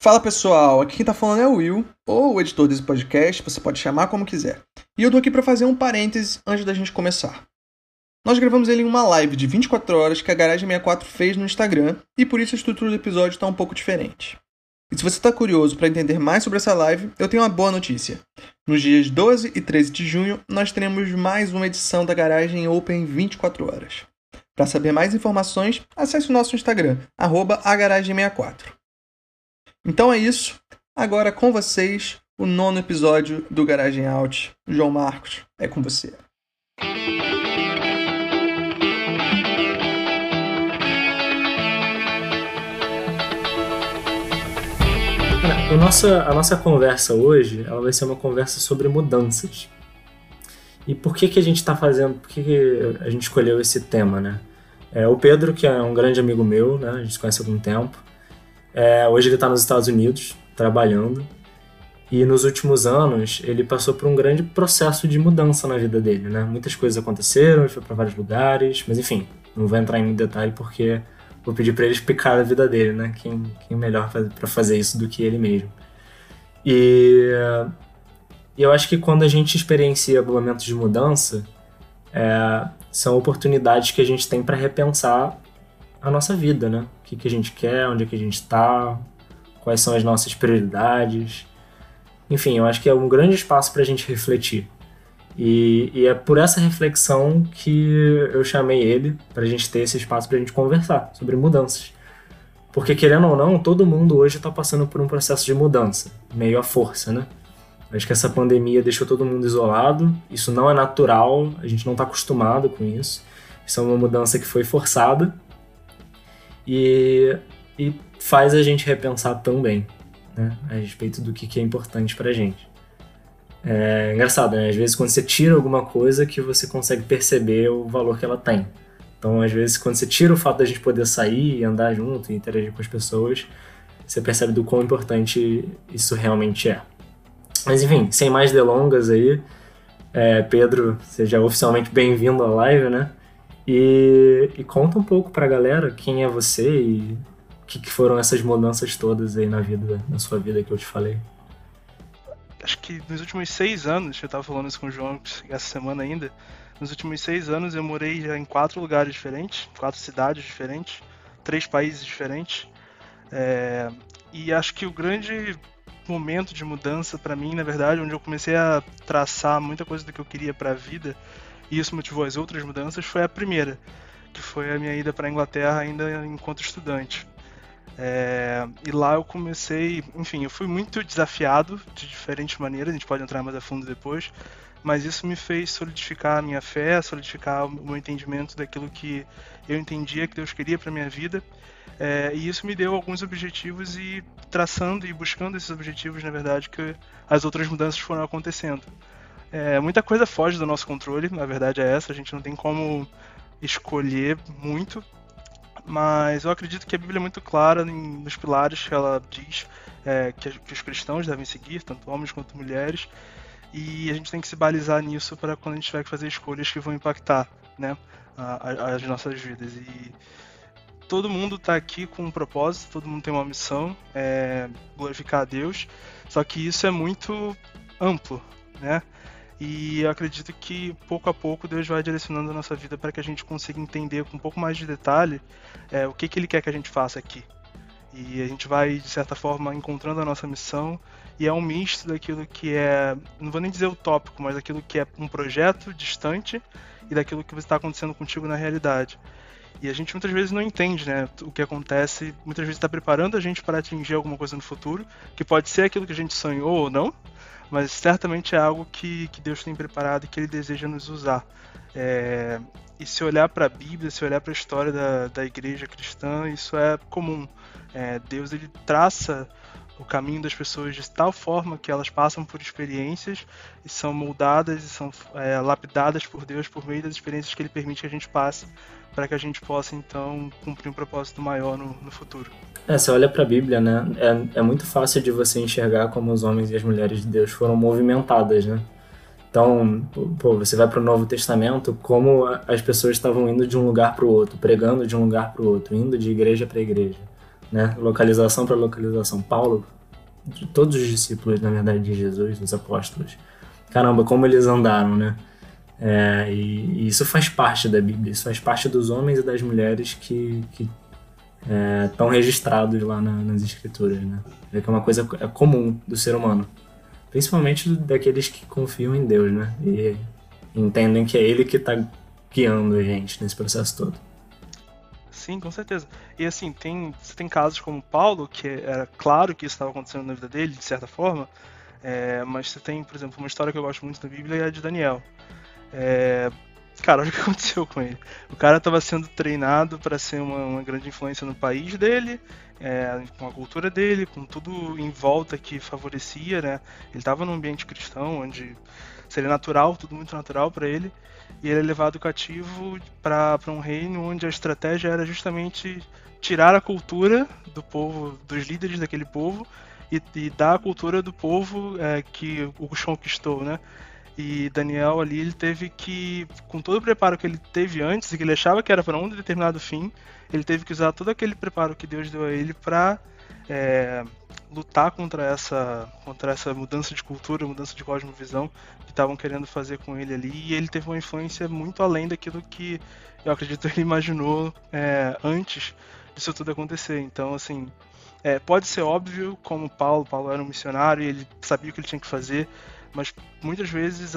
Fala pessoal, aqui quem tá falando é o Will, ou o editor desse podcast, você pode chamar como quiser. E eu tô aqui para fazer um parêntese antes da gente começar. Nós gravamos ele em uma live de 24 horas que a Garagem 64 fez no Instagram, e por isso a estrutura do episódio está um pouco diferente. E se você está curioso para entender mais sobre essa live, eu tenho uma boa notícia. Nos dias 12 e 13 de junho, nós teremos mais uma edição da Garagem Open 24 horas. Para saber mais informações, acesse o nosso Instagram, agaragem64. Então é isso. Agora com vocês, o nono episódio do Garagem Out. João Marcos, é com você. A nossa, a nossa conversa hoje ela vai ser uma conversa sobre mudanças. E por que, que a gente está fazendo, por que, que a gente escolheu esse tema, né? É, o Pedro, que é um grande amigo meu, né? a gente se conhece há algum tempo, é, hoje ele está nos Estados Unidos, trabalhando. E nos últimos anos, ele passou por um grande processo de mudança na vida dele, né? Muitas coisas aconteceram, ele foi para vários lugares, mas enfim, não vou entrar em detalhe porque vou pedir para ele explicar a vida dele, né? Quem, quem é melhor para fazer isso do que ele mesmo. E eu acho que quando a gente experiencia momentos de mudança, é, são oportunidades que a gente tem para repensar a nossa vida, né? Que, que a gente quer, onde é que a gente está, quais são as nossas prioridades. Enfim, eu acho que é um grande espaço para a gente refletir. E, e, é por essa reflexão que eu chamei ele, para a gente ter esse espaço para a gente conversar sobre mudanças. Porque, querendo ou não, todo mundo hoje está passando por um processo de mudança, meio à força, né? Acho que essa pandemia deixou todo mundo isolado, isso não é natural, a gente não está acostumado com isso. Isso é uma mudança que foi forçada e, e faz a gente repensar também né, a respeito do que, que é importante pra gente. É engraçado, né? Às vezes quando você tira alguma coisa que você consegue perceber o valor que ela tem. Então, às vezes, quando você tira o fato da gente poder sair e andar junto e interagir com as pessoas, você percebe do quão importante isso realmente é. Mas enfim, sem mais delongas aí, é, Pedro, seja oficialmente bem-vindo à live, né? E, e, conta um pouco pra galera quem é você e o que, que, foram essas mudanças todas aí na vida, na sua vida que eu te falei. Acho que nos últimos seis anos, eu tava falando isso com o João essa semana ainda, nos últimos seis anos eu morei já em quatro lugares diferentes, quatro cidades diferentes, três países diferentes. É, e acho que o grande momento de mudança para mim, na verdade, onde eu comecei a traçar muita coisa do que eu queria para a vida, e isso motivou as outras mudanças, foi a primeira, que foi a minha ida para a Inglaterra ainda enquanto estudante. É, e lá eu comecei, enfim, eu fui muito desafiado de diferentes maneiras, a gente pode entrar mais a fundo depois, mas isso me fez solidificar a minha fé, solidificar o meu entendimento daquilo que eu entendia que Deus queria para minha vida. É, e isso me deu alguns objetivos e traçando e buscando esses objetivos, na verdade, que as outras mudanças foram acontecendo. É, muita coisa foge do nosso controle, na verdade é essa, a gente não tem como escolher muito, mas eu acredito que a Bíblia é muito clara nos pilares que ela diz é, que, que, os cristãos devem seguir, tanto homens quanto mulheres, e a gente tem que se balizar nisso para quando a gente tiver que fazer escolhas que vão impactar né, a, a, as nossas vidas. E todo mundo está aqui com um propósito, todo mundo tem uma missão, é glorificar a Deus, só que isso é muito amplo, né? E acredito que pouco a pouco Deus vai direcionando a nossa vida para que a gente consiga entender com um pouco mais de detalhe é, o que, que Ele quer que a gente faça aqui. E a gente vai, de certa forma, encontrando a nossa missão e é um misto daquilo que é, não vou nem dizer utópico, mas daquilo que é um projeto distante e daquilo que está acontecendo contigo na realidade. E a gente muitas vezes não entende, né? O que acontece, muitas vezes está preparando a gente para atingir alguma coisa no futuro, que pode ser aquilo que a gente sonhou ou não, mas certamente é algo que, que Deus tem preparado e que Ele deseja nos usar. É, e se olhar para a Bíblia, se olhar para a história da, da igreja cristã, isso é comum. É, Deus ele traça o caminho das pessoas de tal forma que elas passam por experiências e são moldadas e são é, lapidadas por Deus por meio das experiências que Ele permite que a gente passe para que a gente possa então cumprir um propósito maior no, no futuro. É, você olha para a Bíblia, né? É, é muito fácil de você enxergar como os homens e as mulheres de Deus foram movimentadas, né? Então, pô, você vai para o Novo Testamento, como as pessoas estavam indo de um lugar para o outro, pregando de um lugar para o outro, indo de igreja para igreja. Né? Localização para localização. Paulo, de todos os discípulos, na verdade, de Jesus, os apóstolos. Caramba, como eles andaram, né? É, e, e, isso faz parte da Bíblia, isso faz parte dos homens e das mulheres que, estão é, registrados lá na, nas escrituras, né? É é uma coisa é comum do ser humano, principalmente daqueles que confiam em Deus, né? E entendem que é Ele que está guiando a gente nesse processo todo. Sim, com certeza. E assim, tem, tem casos como Paulo, que era claro que isso estava acontecendo na vida dele, de certa forma, é, mas você tem, por exemplo, uma história que eu gosto muito da Bíblia é a de Daniel. É, cara, olha o que aconteceu com ele. O cara estava sendo treinado para ser uma, uma, grande influência no país dele, é, com a cultura dele, com tudo em volta que favorecia, né? Ele estava num ambiente cristão, onde seria natural, tudo muito natural para ele e ele é levado cativo para um reino onde a estratégia era justamente tirar a cultura do povo, dos líderes daquele povo e, e dar a cultura do povo é, que o conquistou, né? E Daniel ali ele teve que, com todo o preparo que ele teve antes e que ele achava que era para um determinado fim, ele teve que usar todo aquele preparo que Deus deu a ele para é, lutar contra essa, contra essa mudança de cultura, mudança de cosmovisão que estavam querendo fazer com ele ali. E ele teve uma influência muito além daquilo que eu acredito ele imaginou é, antes disso tudo acontecer. Então, assim, é, pode ser óbvio, como Paulo, Paulo era um missionário e ele sabia o que ele tinha que fazer, mas muitas vezes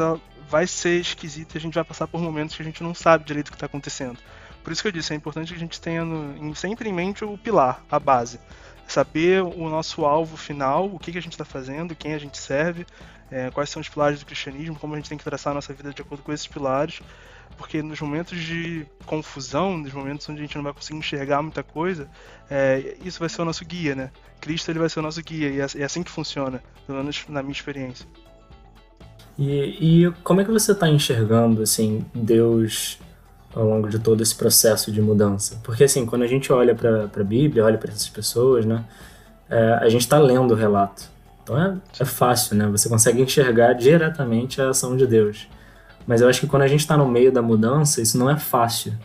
vai ser esquisito e a gente vai passar por momentos que a gente não sabe direito o que está acontecendo. Por isso que eu disse, é importante que a gente tenha no, sempre em mente o pilar, a base saber o nosso alvo final, o que, que a gente está fazendo, quem a gente serve, é, quais são os pilares do cristianismo, como a gente tem que traçar a nossa vida de acordo com esses pilares, porque nos momentos de confusão, nos momentos onde a gente não vai conseguir enxergar muita coisa, é, isso vai ser o nosso guia, né? Cristo ele vai ser o nosso guia, e é, é assim que funciona, pelo menos na minha experiência. E, e como é que você está enxergando, assim, Deus ao longo de todo esse processo de mudança. Porque, assim, quando a gente olha para a Bíblia, olha para essas pessoas, né, é, a gente está lendo o relato. Então é, é fácil, né? Você consegue enxergar diretamente a ação de Deus. Mas eu acho que quando a gente está no meio da mudança, isso não é fácil.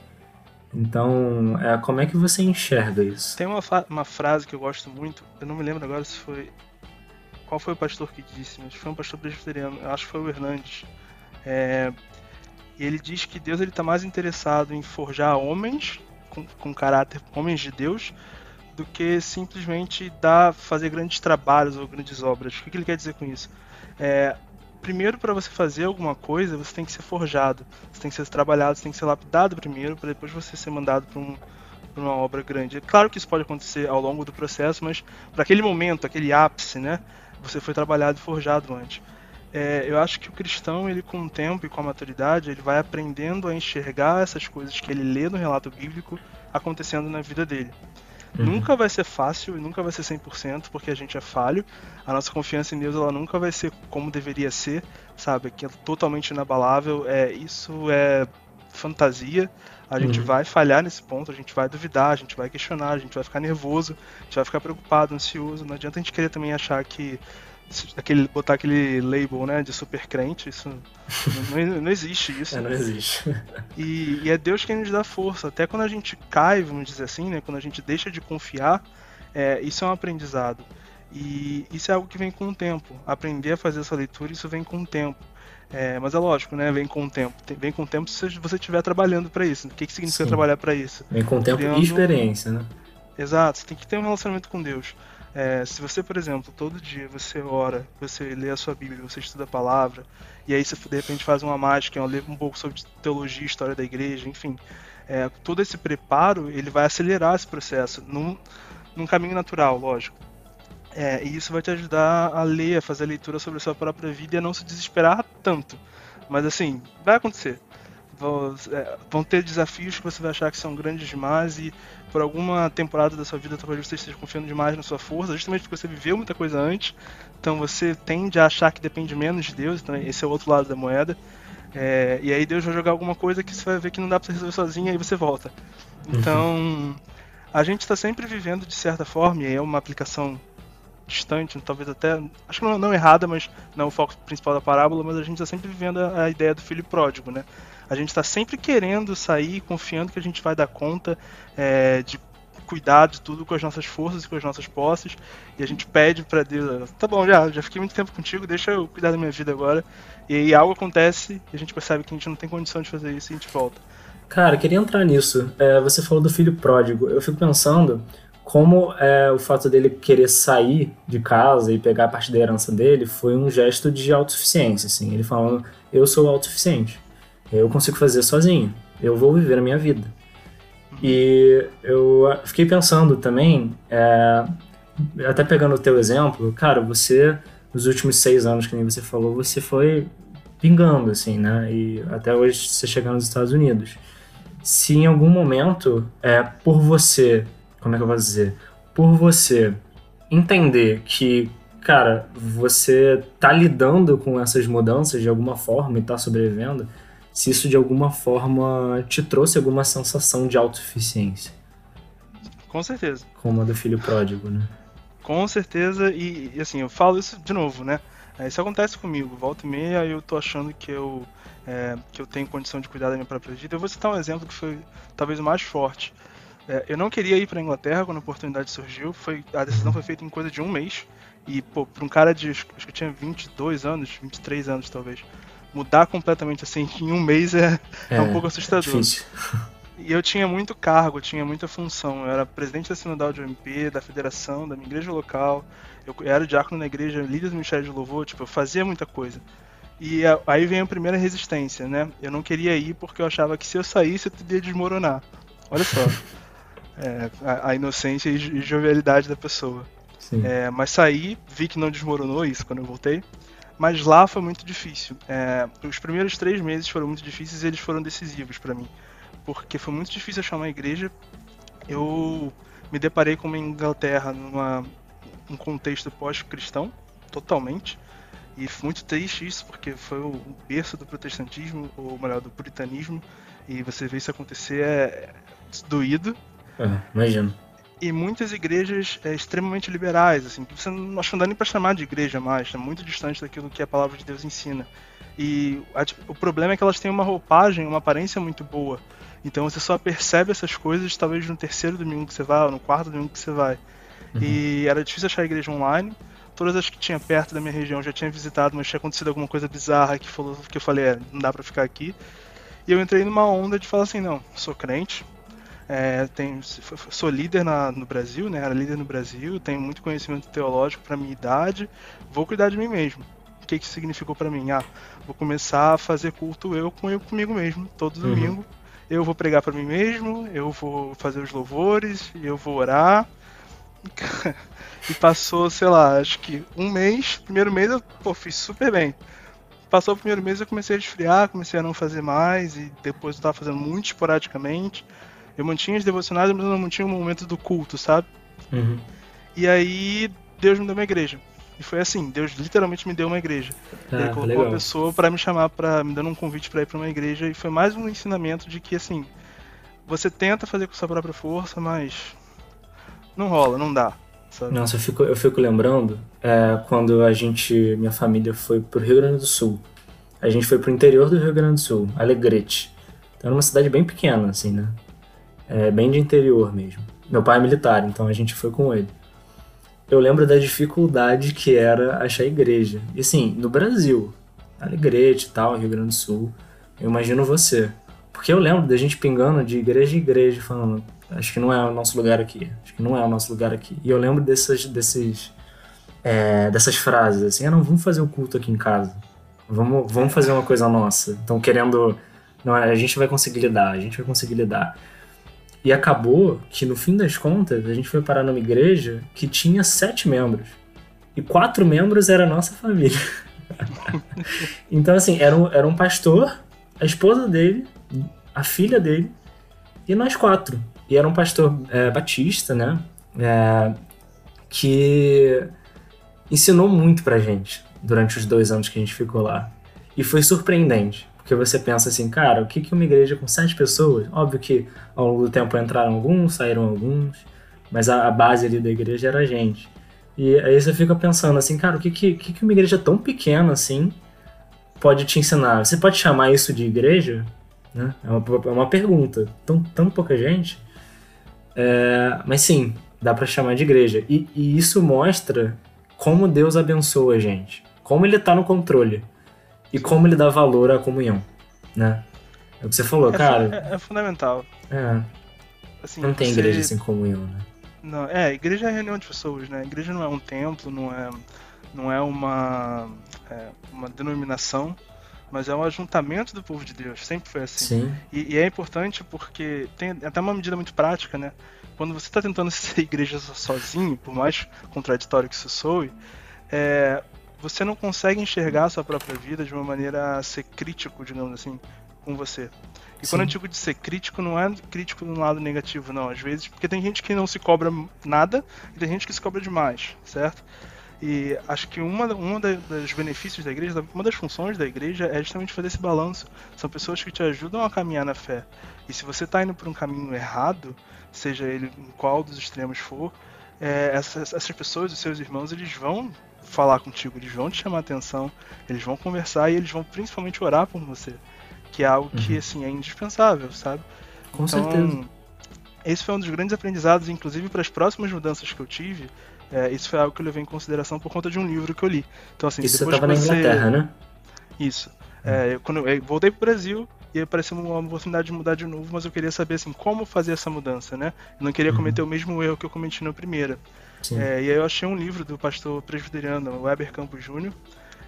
Então, é, como é que você enxerga isso? Tem uma, uma frase que eu gosto muito, eu não me lembro agora se foi. Qual foi o pastor que disse, mas foi um pastor presbiteriano, acho que foi o Hernandes. É, e ele diz que Deus está mais interessado em forjar homens com, com caráter, homens de Deus, do que simplesmente dar, fazer grandes trabalhos ou grandes obras. O que, que ele quer dizer com isso? É, primeiro, para você fazer alguma coisa, você tem que ser forjado, você tem que ser trabalhado, você tem que ser lapidado primeiro, para depois você ser mandado para um, uma obra grande. É claro que isso pode acontecer ao longo do processo, mas para aquele momento, aquele ápice, né, você foi trabalhado e forjado antes é, eu acho que o cristão, ele com o tempo e com a maturidade, ele vai aprendendo a enxergar essas coisas que ele lê no relato bíblico acontecendo na vida dele. Uhum. Nunca vai ser fácil e nunca vai ser 100%, porque a gente é falho. A nossa confiança em Deus ela nunca vai ser como deveria ser, sabe? Que é totalmente inabalável. É, isso é fantasia. A gente uhum. vai falhar nesse ponto, a gente vai duvidar, a gente vai questionar, a gente vai ficar nervoso, a gente vai ficar preocupado, ansioso. Não adianta a gente querer também achar que aquele, botar aquele label né, de super crente, isso não, não existe isso. É, não existe. E, e, é Deus quem nos dá força. Até quando a gente cai, vamos dizer assim, né, quando a gente deixa de confiar, é, isso é um aprendizado. E isso é algo que vem com o tempo. Aprender a fazer essa leitura, isso vem com o tempo. É, mas é lógico, né? Vem com o tempo. Vem com o tempo se você estiver trabalhando para isso. O que, que significa Sim. trabalhar para isso? Vem com o tempo Criando... e experiência, né? Exato. Você tem que ter um relacionamento com Deus. É, se você, por exemplo, todo dia você ora, você lê a sua Bíblia, você estuda a palavra, e aí você de repente faz uma mágica, lê um pouco sobre teologia, história da igreja, enfim, é, todo esse preparo ele vai acelerar esse processo num, num caminho natural, lógico. É, e isso vai te ajudar a ler, a fazer a leitura sobre a sua própria vida e a não se desesperar tanto. Mas assim, vai acontecer. É, vão ter desafios que você vai achar que são grandes demais e por alguma temporada da sua vida talvez você esteja confiando demais na sua força, justamente porque você viveu muita coisa antes, então você tende a achar que depende menos de Deus, então esse é o outro lado da moeda. É, e aí Deus vai jogar alguma coisa que você vai ver que não dá para você resolver sozinho e aí você volta. Então, a gente está sempre vivendo de certa forma, e aí é uma aplicação distante, talvez até, acho que não, não errada, mas não é o foco principal da parábola, mas a gente está sempre vivendo a, a, ideia do filho pródigo, né? A gente está sempre querendo sair, confiando que a gente vai dar conta é, de cuidar de tudo com as nossas forças e com as nossas posses. E a gente pede para Deus, tá bom, já, já fiquei muito tempo contigo, deixa eu cuidar da minha vida agora. E aí algo acontece e a gente percebe que a gente não tem condição de fazer isso e a gente volta. Cara, queria entrar nisso. É, você falou do filho pródigo. Eu fico pensando como é, o fato dele querer sair de casa e pegar a parte da herança dele foi um gesto de autossuficiência, assim. Ele falando, eu sou autossuficiente, eu consigo fazer sozinho, eu vou viver a minha vida. E eu fiquei pensando também, é, até pegando o teu exemplo, cara, você, nos últimos seis anos, que nem você falou, você foi pingando, assim, né? E até hoje você chegar nos Estados Unidos. Se em algum momento, é, por você, como é que eu vou dizer? Por você entender que, cara, você tá lidando com essas mudanças de alguma forma e tá sobrevivendo, se isso de alguma forma te trouxe alguma sensação de autossuficiência. Com certeza. Como a do filho pródigo, né? Com certeza, e, e assim, eu falo isso de novo, né? É, isso acontece comigo, volta e meia eu tô achando que eu, é, que eu tenho condição de cuidar da minha própria vida. Eu vou citar um exemplo que foi talvez o mais forte. É, eu não queria ir para Inglaterra quando a oportunidade surgiu, foi, a decisão foi feita em coisa de um mês. E, pô, pra um cara de, acho que eu tinha 22 anos, 23 anos talvez, mudar completamente assim em um mês é, é, é um pouco assustador. É e eu tinha muito cargo, tinha muita função. Eu era presidente da sinodal de OMP, da federação, da minha igreja local. Eu era diácono na igreja, líder do Ministério de Louvor, tipo, eu fazia muita coisa. E aí vem a primeira resistência, né? Eu não queria ir porque eu achava que se eu saísse eu teria desmoronar. Olha só. é, a, a, inocência e, jovialidade da pessoa. É, mas saí, vi que não desmoronou isso quando eu voltei. Mas lá foi muito difícil. É, os primeiros três meses foram muito difíceis e eles foram decisivos para mim. Porque foi muito difícil achar uma igreja. Eu me deparei com uma Inglaterra numa um contexto pós-cristão, totalmente. E foi muito triste isso, porque foi o berço do protestantismo, ou melhor, do puritanismo. E você vê isso acontecer é doído. É, imagino e muitas igrejas é, extremamente liberais, assim, que você não acha nem para chamar de igreja mais, é muito distante daquilo que a palavra de Deus ensina. E a, o problema é que elas têm uma roupagem, uma aparência muito boa. Então você só percebe essas coisas talvez no terceiro domingo que você vai, ou no quarto domingo que você vai. Uhum. E era difícil achar a igreja online. Todas as que tinha perto da minha região já tinha visitado, mas tinha acontecido alguma coisa bizarra que, falou, que eu falei, é, não dá para ficar aqui. E eu entrei numa onda de falar assim, não, sou crente, é, tenho, sou líder na, no Brasil, né? Era líder no Brasil, tenho muito conhecimento teológico para minha idade, vou cuidar de mim mesmo. O que, que significou para mim? Ah, vou começar a fazer culto eu com eu comigo mesmo, todo uhum. domingo. Eu vou pregar para mim mesmo, eu vou fazer os louvores, eu vou orar. e passou, sei lá, acho que um mês, primeiro mês eu pô, fiz super bem. Passou o primeiro mês eu comecei a esfriar, comecei a não fazer mais e depois eu tava fazendo muito esporadicamente. Eu mantinha as devocionais, mas eu não mantinha o momento do culto, sabe? Uhum. E aí Deus me deu uma igreja. E foi assim, Deus literalmente me deu uma igreja. Ah, ele colocou legal. uma pessoa para me chamar, para me dando um convite para ir para uma igreja e foi mais um ensinamento de que assim, você tenta fazer com sua própria força, mas não rola, não dá. Sabe? Nossa, eu fico, eu fico lembrando é, quando a gente, minha família foi pro Rio Grande do Sul. A gente foi pro interior do Rio Grande do Sul, Alegrete. Então era uma cidade bem pequena, assim, né? É, bem de interior mesmo. Meu pai é militar, então a gente foi com ele. Eu lembro da dificuldade que era achar igreja. E assim, no Brasil, Alegrete e tal, Rio Grande do Sul, eu imagino você. Porque eu lembro da gente pingando de igreja em igreja, falando, acho que não é o nosso lugar aqui, acho que não é o nosso lugar aqui. E eu lembro dessas, desses, é, dessas frases, assim, ah, não, vamos fazer o culto aqui em casa. Vamos, vamos fazer uma coisa nossa. Então, querendo, não, a gente vai conseguir lidar, a gente vai conseguir lidar. E acabou que, no fim das contas, a gente foi parar numa igreja que tinha sete membros. E quatro membros era a nossa família. então, assim, era um, era um pastor, a esposa dele, a filha dele e nós quatro. E era um pastor é, batista, né? É, que ensinou muito pra gente durante os dois anos que a gente ficou lá. E foi surpreendente. Porque você pensa assim, cara, o que, que uma igreja com sete pessoas? Óbvio que ao longo do tempo entraram alguns, saíram alguns, mas a, a base ali da igreja era a gente. E aí você fica pensando assim, cara, o que, que, que uma igreja tão pequena assim pode te ensinar? Você pode chamar isso de igreja? Né? É, uma, é uma pergunta. Tão, tão pouca gente. É, mas sim, dá para chamar de igreja. E, e, isso mostra como Deus abençoa a gente, como Ele tá no controle e como Ele dá valor à comunhão, né? É o que você falou, é, cara. É, é fundamental. É. Assim, não tem você... igreja sem comunhão, né? Não, é, igreja é reunião de pessoas, né? Igreja não é um templo, não é, não é uma, é, uma denominação, mas é um ajuntamento do povo de Deus. Sempre foi assim. Sim. E, e é importante porque tem até uma medida muito prática, né? Quando você está tentando ser igreja sozinho, por mais contraditório que isso soe, é, você não consegue enxergar a sua própria vida de uma maneira a ser crítico, digamos assim, com você. E Sim. quando eu digo de ser crítico, não é crítico no lado negativo, não. Às vezes, porque tem gente que não se cobra nada e tem gente que se cobra demais, certo? E acho que uma, uma dos benefícios da igreja, uma das funções da igreja é justamente fazer esse balanço. São pessoas que te ajudam a caminhar na fé. E se você está indo por um caminho errado, seja ele em qual dos extremos for, é, essas, essas pessoas, os seus irmãos, eles vão falar contigo, eles vão te chamar a atenção, eles vão conversar e eles vão principalmente orar por você que é algo que uhum. assim é indispensável, sabe? Com então, certeza. Esse foi um dos grandes aprendizados, inclusive para as próximas mudanças que eu tive. É, isso foi algo que eu levei em consideração por conta de um livro que eu li. Então assim, isso depois você estava você... na Inglaterra, né? Isso. É, eu, quando eu voltei para o Brasil e apareceu uma oportunidade de mudar de novo, mas eu queria saber assim como fazer essa mudança, né? Eu não queria uhum. cometer o mesmo erro que eu cometi na primeira. É, e aí eu achei um livro do pastor presbiteriano Weber Campos Júnior,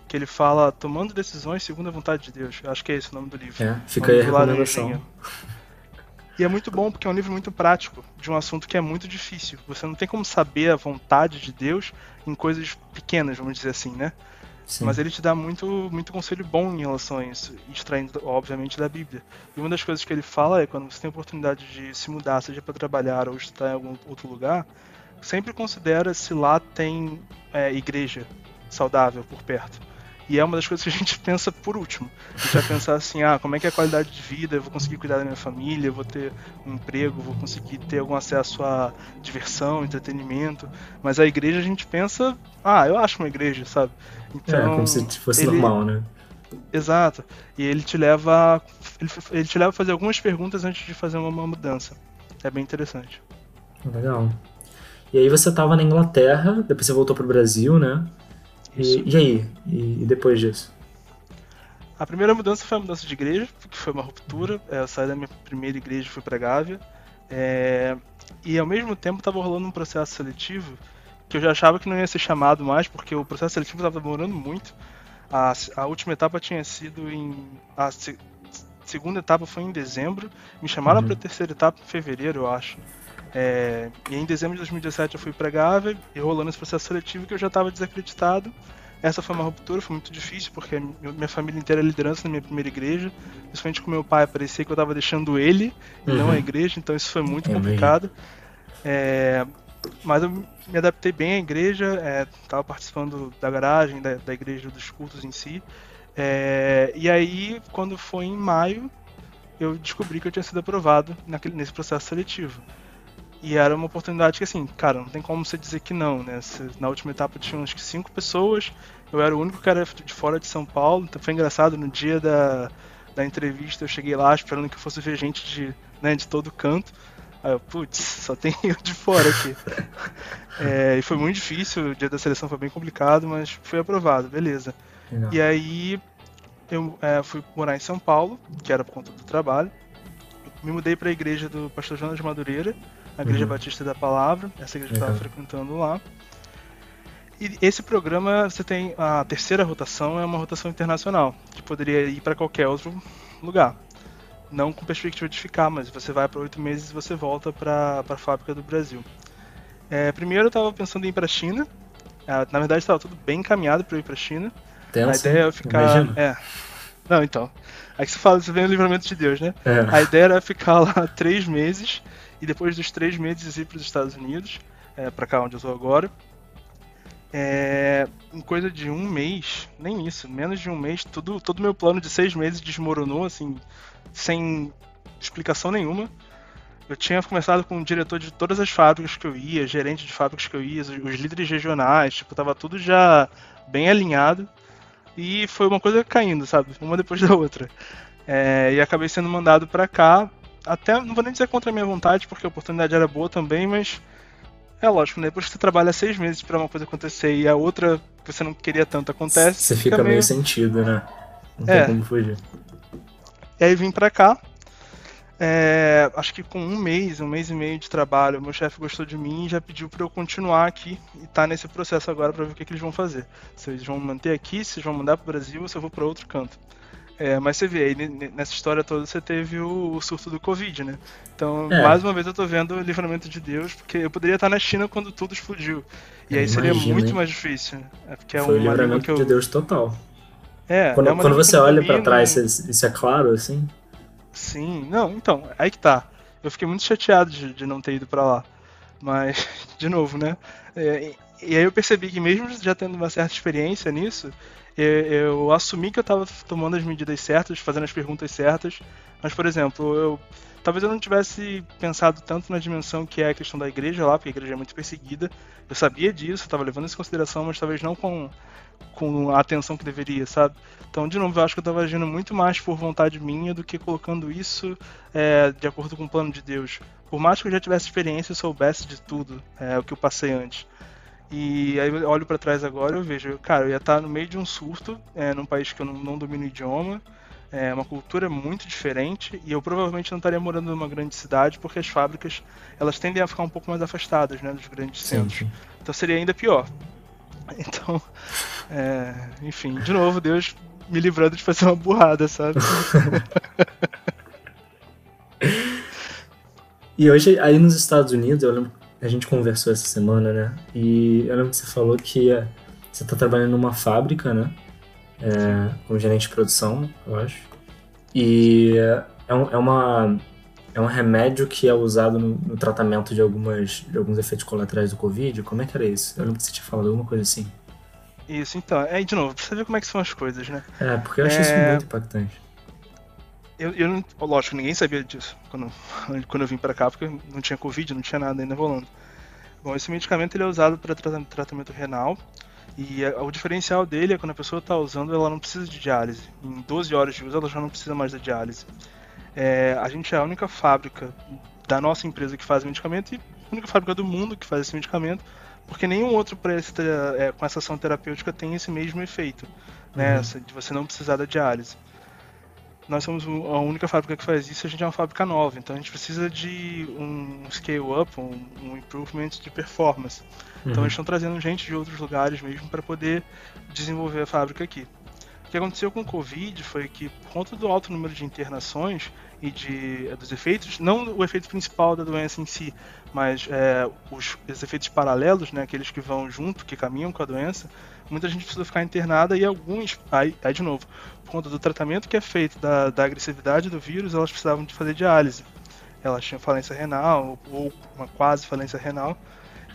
que ele fala tomando decisões segundo a vontade de Deus. Eu acho que é esse o nome do livro. É, fica aí a recomendação. E é muito bom porque é um livro muito prático, de um assunto que é muito difícil. Você não tem como saber a vontade de Deus em coisas pequenas, vamos dizer assim, né? Sim. Mas ele te dá muito, muito conselho bom em relação a isso, extraindo, obviamente, da Bíblia. E uma das coisas que ele fala é quando você tem a oportunidade de se mudar, seja para trabalhar ou estudar em algum outro lugar, sempre considera se lá tem é, igreja saudável por perto. E é uma das coisas que a gente pensa por último. A gente vai pensar assim, ah, como é que é a qualidade de vida, eu vou conseguir cuidar da minha família, eu vou ter um emprego, vou conseguir ter algum acesso a diversão, entretenimento. Mas a igreja a gente pensa, ah, eu acho uma igreja, sabe? Então, é, como se fosse ele... normal, né? Exato. E ele te leva. Ele, ele te leva a fazer algumas perguntas antes de fazer uma, uma mudança. É bem interessante. Legal. E aí você estava na Inglaterra, depois você voltou pro Brasil, né? E, e, aí? E, e, depois disso? A primeira mudança foi a mudança de igreja, que foi uma ruptura. É, eu saí da minha primeira igreja e fui para Gávea. É, e ao mesmo tempo estava rolando um processo seletivo que eu já achava que não ia ser chamado mais, porque o processo seletivo estava demorando muito. A, a, última etapa tinha sido em. A se, segunda etapa foi em dezembro. Me chamaram uhum. para a terceira etapa em fevereiro, eu acho. É, e em dezembro de 2017 eu fui para Gávea e rolando esse processo seletivo que eu já estava desacreditado. Essa foi uma ruptura, foi muito difícil, porque minha família inteira é liderança na minha primeira igreja. Principalmente com meu pai, parecia que eu estava deixando ele e uhum. não a uhum. igreja, então isso foi muito é complicado. É, mas eu me adaptei bem à igreja, estava é, participando da garagem, da, da, igreja, dos cultos em si. É, e aí, quando foi em maio, eu descobri que eu tinha sido aprovado naquele, nesse processo seletivo. E era uma oportunidade que, assim, cara, não tem como você dizer que não, né? Na última etapa tinha uns cinco pessoas, eu era o único que era de fora de São Paulo, então foi engraçado, no dia da, da entrevista eu cheguei lá esperando que fosse ver gente de, né, de todo canto. Aí eu, putz, só tem eu de fora aqui. é, e foi muito difícil, o dia da seleção foi bem complicado, mas foi aprovado, beleza. E aí eu é, fui morar em São Paulo, que era por conta do trabalho. Me mudei para a igreja do pastor Jonas de Madureira, a Igreja uhum. Batista da Palavra, essa igreja que eu estava frequentando lá. E esse programa, você tem a terceira rotação, é uma rotação internacional, que poderia ir para qualquer outro lugar. Não com perspectiva de ficar, mas você vai para oito meses e você volta para a fábrica do Brasil. É, primeiro eu estava pensando em ir para a China. É, na verdade estava tudo bem encaminhado para ir para a China. Tenso, a ideia é ficar. É. Não, então. Aí você fala, você vem o livramento de Deus, né? É. A ideia era ficar lá três meses e depois dos três meses ir para os Estados Unidos, é, para cá onde eu estou agora. É, em coisa de um mês, nem isso, menos de um mês, tudo, todo meu plano de seis meses desmoronou, assim, sem explicação nenhuma. Eu tinha começado com o diretor de todas as fábricas que eu ia, gerente de fábricas que eu ia, os, líderes regionais, tipo, tava tudo já bem alinhado. E foi uma coisa caindo, sabe? Uma depois da outra. É, e acabei sendo mandado para cá até, não vou nem dizer contra a minha vontade, porque a oportunidade era boa também, mas é lógico, né? Depois que você trabalha seis meses para uma coisa acontecer e a outra que você não queria tanto acontece. Você fica, fica meio... meio sentido, né? Não tem é. como fugir. E aí vim pra cá. É, acho que com um mês, um mês e meio de trabalho, meu chefe gostou de mim e já pediu para eu continuar aqui e tá nesse processo agora para ver o que, que, eles vão fazer. Se eles vão manter aqui, se eles vão mandar pro Brasil ou se eu vou para outro canto. É, mas você vê, aí nessa história toda você teve o, o surto do Covid, né? Então, é. mais uma vez eu tô vendo o livramento de Deus, porque eu poderia estar na China quando tudo explodiu. E aí seria muito mais difícil. É porque é Foi o livramento que eu... de Deus total. É, quando, é quando você olha para trás, isso é claro, assim? Sim, não, então, aí que tá. Eu fiquei muito chateado de, de não ter ido para lá. Mas, de novo, né? É, e aí eu percebi que mesmo já tendo uma certa experiência nisso, eu, eu assumi que eu estava tomando as medidas certas, fazendo as perguntas certas. Mas, por exemplo, eu talvez eu não tivesse pensado tanto na dimensão que é a questão da igreja lá, porque a igreja é muito perseguida. Eu sabia disso, estava levando isso em consideração, mas talvez não com, com a atenção que deveria, sabe? Então, de novo, eu acho que eu estava agindo muito mais por vontade minha do que colocando isso é, de acordo com o plano de Deus. Por mais que eu já tivesse experiência e soubesse de tudo, é, o que eu passei antes. E aí eu olho para trás agora e eu vejo, cara, eu ia estar no meio de um surto, é, num país que eu não, não domino o idioma, é uma cultura muito diferente e eu provavelmente não estaria morando numa grande cidade porque as fábricas elas tendem a ficar um pouco mais afastadas né, dos grandes centros. Sim. Então seria ainda pior. Então, é, enfim, de novo, Deus me livrando de fazer uma burrada, sabe? e hoje, aí nos Estados Unidos, eu lembro a gente conversou essa semana, né? E eu lembro que você falou que você está trabalhando numa fábrica, né? É, como gerente de produção, eu acho. E é, um, é, uma, é um remédio que é usado no, no, tratamento de, algumas, de alguns efeitos colaterais do Covid. Como é que era isso? Eu lembro que você tinha falado alguma coisa assim. Isso, então. É, de novo, precisa ver como é que são as coisas, né? É, porque eu achei é... isso muito impactante. Eu, eu lógico, ninguém sabia disso quando, quando eu vim para cá, porque não tinha Covid, não tinha nada ainda rolando. Bom, esse medicamento ele é usado para tratamento renal e a, o diferencial dele é quando a pessoa está usando, ela não precisa de diálise. Em 12 horas de uso, ela já não precisa mais da diálise. É, a gente é a única fábrica da nossa empresa que faz medicamento e a única fábrica do mundo que faz esse medicamento, porque nenhum outro é, com essa ação terapêutica tem esse mesmo efeito, né, uhum. de você não precisar da diálise nós somos a única fábrica que faz isso, a gente é uma fábrica nova, então a gente precisa de um scale-up, um, um, improvement de performance. Então, uhum. Então eles estão trazendo gente de outros lugares mesmo para poder desenvolver a fábrica aqui. O que aconteceu com o Covid foi que, por conta do alto número de internações e de, dos efeitos, não o efeito principal da doença em si, mas é, os, os, efeitos paralelos, né, aqueles que vão junto, que caminham com a doença, muita gente precisa ficar internada e alguns, aí, aí de novo, conta do tratamento que é feito da, da agressividade do vírus, elas precisavam de fazer diálise. Elas tinham falência renal ou uma quase falência renal.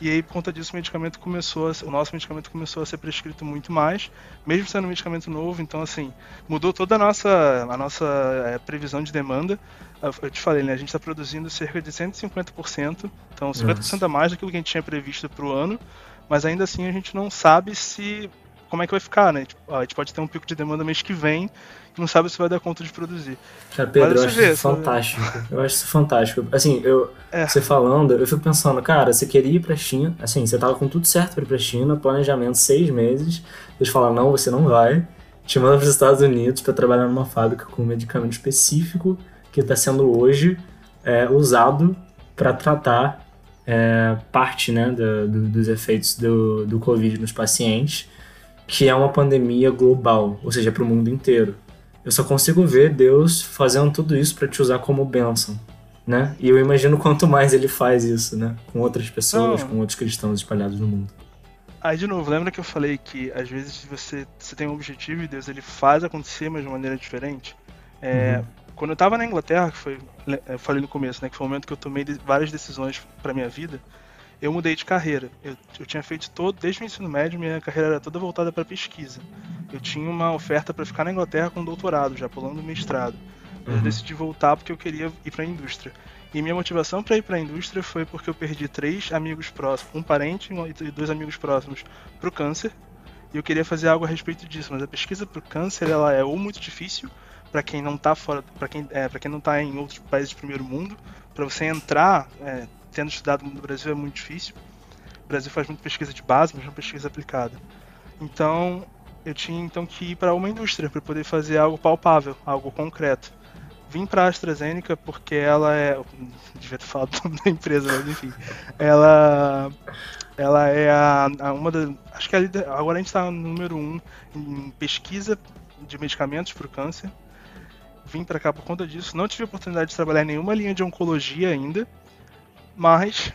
E aí, por conta disso, o medicamento começou, a, o nosso medicamento começou a ser prescrito muito mais, mesmo sendo um medicamento novo. Então, assim, mudou toda a nossa, a nossa é, previsão de demanda. Eu te falei, né? A gente está produzindo cerca de 150%, então 50% Nossa. a mais daquilo que a gente tinha previsto para o ano, mas ainda assim a gente não sabe se como é que vai ficar, né? Tipo, a gente pode ter um pico de demanda mês que vem e não sabe se vai dar conta de produzir. Cara, Pedro, eu acho isso fantástico. Eu acho isso fantástico. Assim, eu, é. você falando, eu fico pensando, cara, você queria ir pra China, assim, você tava com tudo certo pra ir pra China, planejamento seis meses, eles falaram, não, você não vai, te mandam pros Estados Unidos para trabalhar numa fábrica com um medicamento específico que está sendo hoje é, usado para tratar é, parte né, do, do, dos efeitos do, do Covid nos pacientes que é uma pandemia global, ou seja, para o mundo inteiro. Eu só consigo ver Deus fazendo tudo isso para te usar como bênção, né? E eu imagino quanto mais ele faz isso, né? Com outras pessoas, Não. com outros cristãos espalhados no mundo. Aí, de novo, lembra que eu falei que às vezes você, você tem um objetivo e Deus ele faz acontecer, mas de maneira diferente? É, uhum. Quando eu estava na Inglaterra, que foi, eu falei no começo, né? Que foi o momento que eu tomei várias decisões para minha vida eu mudei de carreira. Eu, eu tinha feito todo, desde o ensino médio, minha carreira era toda voltada para pesquisa. Eu tinha uma oferta para ficar na Inglaterra com doutorado, já pulando o mestrado. Uhum. Eu decidi voltar porque eu queria ir para a indústria. E minha motivação para ir para a indústria foi porque eu perdi três amigos próximos, um parente e dois amigos próximos para o câncer. E eu queria fazer algo a respeito disso, mas a pesquisa para o câncer ela é ou muito difícil para quem não está fora, para quem, é, para quem não tá em outros países de primeiro mundo, para você entrar, é, tendo estudado no Brasil é muito difícil. O Brasil faz muita pesquisa de base, mas não pesquisa aplicada. Então, eu tinha então que ir para uma indústria para poder fazer algo palpável, algo concreto. Vim para a AstraZeneca porque ela é, devia ter falado o nome da empresa, mas enfim, ela ela é a, a uma das, acho que a líder, agora a gente está no número um em pesquisa de medicamentos para o câncer. Vim para cá por conta disso. Não tive a oportunidade de trabalhar em nenhuma linha de oncologia ainda, mas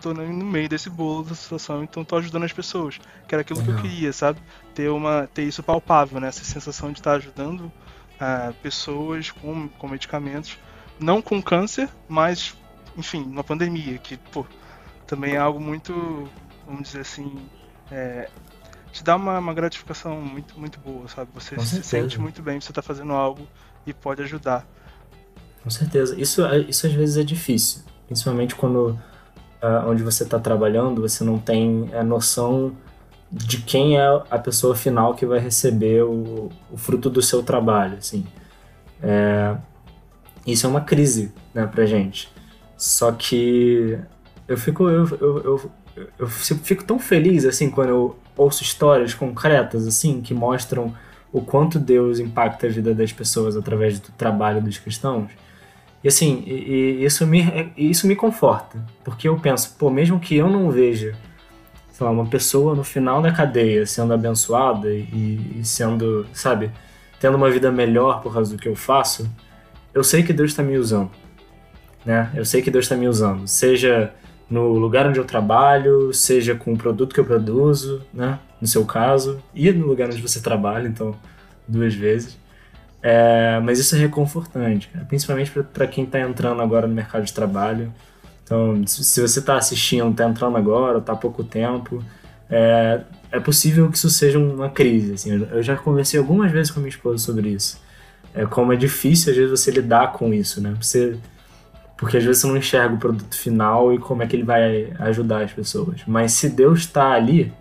tô no meio desse bolo da situação, então tô ajudando as pessoas. Que era aquilo Legal. que eu queria, sabe? Ter, uma, ter isso palpável, né? Essa sensação de estar ajudando uh, pessoas com, com medicamentos. Não com câncer, mas, enfim, uma pandemia, que, pô, também é algo muito, vamos dizer assim, é, te dá uma, uma, gratificação muito, muito boa, sabe? Você com se certeza. sente muito bem, você tá fazendo algo e pode ajudar. Com certeza. Isso, isso às vezes é difícil, principalmente quando uh, onde você está trabalhando, você não tem a noção de quem é a pessoa final que vai receber o, o fruto do seu trabalho, assim. É, isso é uma crise, né, pra gente. Só que eu fico, eu, eu, eu, eu fico tão feliz, assim, quando eu ouço histórias concretas, assim, que mostram o quanto Deus impacta a vida das pessoas através do trabalho dos cristãos. E assim, e, e isso, me, isso me conforta, porque eu penso, pô, mesmo que eu não veja, sei lá, uma pessoa no final da cadeia sendo abençoada e, e sendo, sabe, tendo uma vida melhor por causa do que eu faço, eu sei que Deus está me usando, né? Eu sei que Deus está me usando, seja no lugar onde eu trabalho, seja com o produto que eu produzo, né? No seu caso, e no lugar onde você trabalha, então duas vezes. É, mas isso é reconfortante, cara, principalmente para quem está entrando agora no mercado de trabalho. Então, se você está assistindo, está entrando agora, está há pouco tempo, é, é possível que isso seja uma crise. Assim, eu já conversei algumas vezes com a minha esposa sobre isso. É, como é difícil, às vezes, você lidar com isso, né? Você, porque às vezes você não enxerga o produto final e como é que ele vai ajudar as pessoas. Mas se Deus está ali,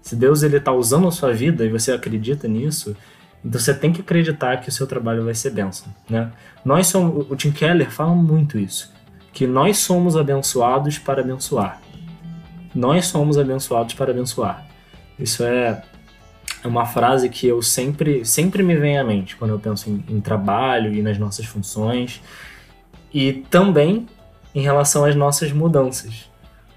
se Deus ele está usando a sua vida e você acredita nisso, então você tem que acreditar que o seu trabalho vai ser bênção, né? Nós somos, o Tim Keller fala muito isso, que nós somos abençoados para abençoar. Nós somos abençoados para abençoar. Isso é uma frase que eu sempre, sempre me vem à mente quando eu penso em, em trabalho e nas nossas funções e também em relação às nossas mudanças.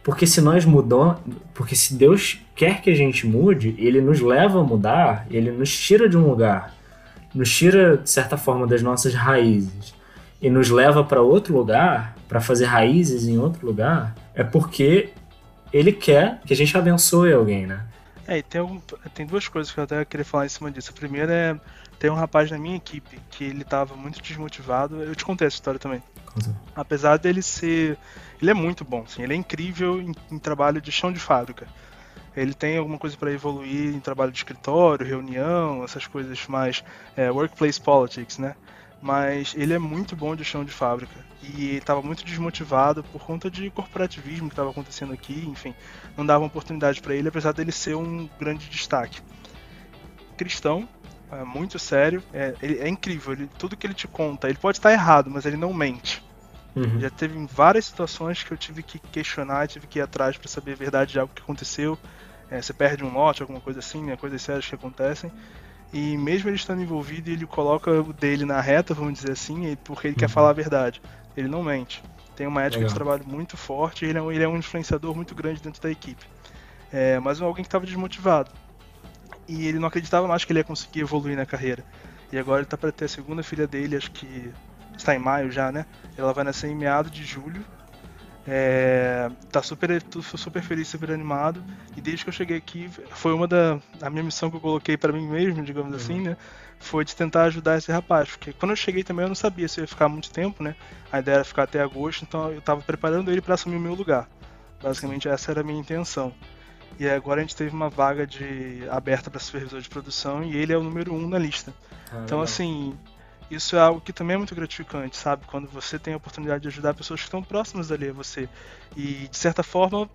Porque se nós mudamos, porque se Deus quer que a gente mude, ele nos leva a mudar, ele nos tira de um lugar, nos tira de certa forma das nossas raízes e nos leva para outro lugar, para fazer raízes em outro lugar, é porque ele quer que a gente abençoe alguém, né? É, e tem, tem duas coisas que eu até queria falar em cima disso. A primeira é tem um rapaz na minha equipe que ele estava muito desmotivado. Eu te contei essa história também. Apesar dele ser. Ele é muito bom, assim, ele é incrível em, em trabalho de chão de fábrica. Ele tem alguma coisa para evoluir em trabalho de escritório, reunião, essas coisas mais é, workplace politics, né? Mas ele é muito bom de chão de fábrica e estava muito desmotivado por conta de corporativismo que estava acontecendo aqui, enfim, não dava oportunidade para ele, apesar dele ser um grande destaque. Cristão, é muito sério, é, ele, é incrível, ele, tudo que ele te conta, ele pode estar errado, mas ele não mente. Uhum. Já teve várias situações que eu tive que questionar, tive que ir atrás para saber a verdade de algo que aconteceu. É, você perde um lote, alguma coisa assim, né, coisas sérias que acontecem. E mesmo ele estando envolvido, ele coloca o dele na reta, vamos dizer assim, porque ele uhum. quer falar a verdade. Ele não mente. Tem uma ética Legal. de trabalho muito forte ele é um, ele é um influenciador muito grande dentro da equipe. É, mas alguém que estava desmotivado e ele não acreditava mais que ele ia conseguir evoluir na carreira. E agora ele está para ter a segunda filha dele, acho que está em maio já, né? Ela vai nascer em meados de julho. É, tá super, super feliz, super animado. E desde que eu cheguei aqui, foi uma da a minha missão que eu coloquei para mim mesmo, digamos uhum. assim, né? Foi de tentar ajudar esse rapaz. Porque quando eu cheguei também eu não sabia se ia ficar muito tempo, né? A ideia era ficar até agosto, então eu estava preparando ele para assumir o meu lugar. Basicamente essa era a minha intenção. E agora a gente teve uma vaga de aberta para supervisor de produção e ele é o número um na lista. Ah, então, assim, isso é algo que também é muito gratificante, sabe? Quando você tem a oportunidade de ajudar pessoas que estão próximas ali a você. E, de certa forma,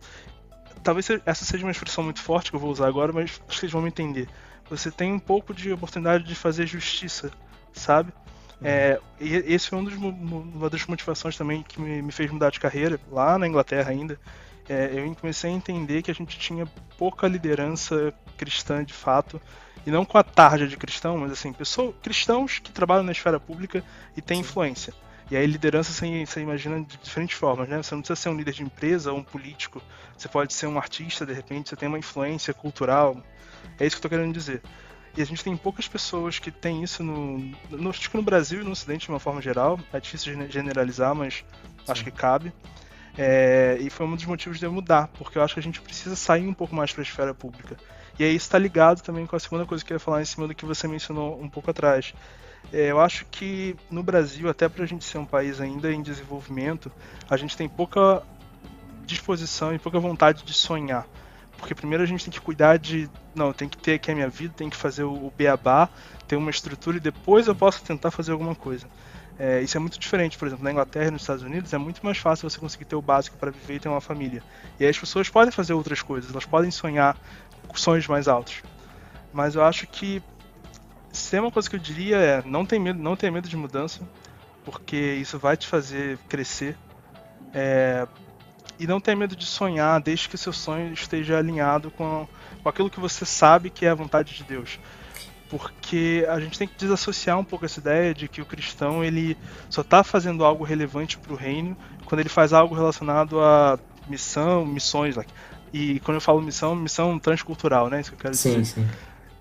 talvez essa seja uma expressão muito forte que eu vou usar agora, mas acho que vocês vão me entender. Você tem um pouco de oportunidade de fazer justiça, sabe? É, e esse foi um dos, uma das motivações também que me, me fez mudar de carreira, lá na Inglaterra ainda. É, eu comecei a entender que a gente tinha pouca liderança cristã de fato, e não com a tarja de cristão, mas assim, pessoas, cristãos que trabalham na esfera pública e têm influência. E aí liderança você, você imagina de diferentes formas, né? Você não precisa ser um líder de empresa ou um político, você pode ser um artista, de repente, você tem uma influência cultural. É isso que eu tô querendo dizer. E a gente tem poucas pessoas que têm isso no, no, que no Brasil e no Ocidente de uma forma geral. É difícil generalizar, mas Sim. acho que cabe. É, e foi um dos motivos de eu mudar, porque eu acho que a gente precisa sair um pouco mais para a esfera pública. E aí está ligado também com a segunda coisa que eu ia falar em cima do que você mencionou um pouco atrás. É, eu acho que no Brasil, até para a gente ser um país ainda em desenvolvimento, a gente tem pouca disposição e pouca vontade de sonhar. Porque primeiro a gente tem que cuidar de. Não, tem que ter aqui a minha vida, tem que fazer o beabá, ter uma estrutura e depois eu posso tentar fazer alguma coisa. É, isso é muito diferente, por exemplo, na Inglaterra e nos Estados Unidos é muito mais fácil você conseguir ter o básico para viver e ter uma família. E aí as pessoas podem fazer outras coisas, elas podem sonhar sonhos mais altos. Mas eu acho que se uma coisa que eu diria é não tem medo, não tenha medo de mudança, porque isso vai te fazer crescer. É, e não tenha medo de sonhar, desde que o seu sonho esteja alinhado com, com aquilo que você sabe que é a vontade de Deus. Porque a gente tem que desassociar um pouco essa ideia de que o cristão ele só está fazendo algo relevante para o reino quando ele faz algo relacionado a missão, missões. E quando eu falo missão, missão transcultural, né? Isso que eu quero sim, dizer. Sim.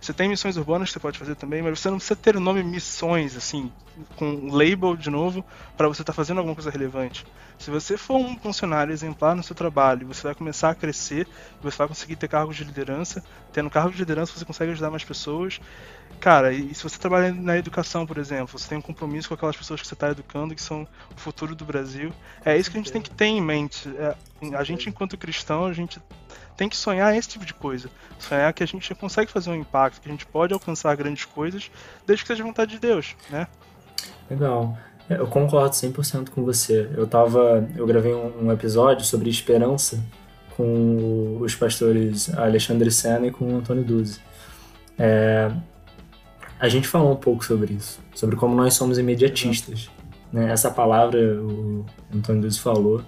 Você tem missões urbanas que você pode fazer também, mas você não precisa ter o nome missões, assim, com label de novo, para você estar tá fazendo alguma coisa relevante. Se você for um funcionário exemplar no seu trabalho, você vai começar a crescer, você vai conseguir ter cargos de liderança. Tendo cargos de liderança, você consegue ajudar mais pessoas. Cara, e se você trabalha na educação, por exemplo, você tem um compromisso com aquelas pessoas que você está educando, que são o futuro do Brasil. É isso que a gente tem que ter em mente. É, a gente, enquanto cristão, a gente tem que sonhar esse tipo de coisa. Sonhar que a gente consegue fazer um impacto, que a gente pode alcançar grandes coisas, desde que seja vontade de Deus, né? Legal. Eu concordo 100% com você. Eu tava, eu gravei um, episódio sobre esperança com os pastores Alexandre Senna e com o Antônio Duzi. É, a gente falou um pouco sobre isso, sobre como nós somos imediatistas. Né? Essa palavra o Antônio Duzi falou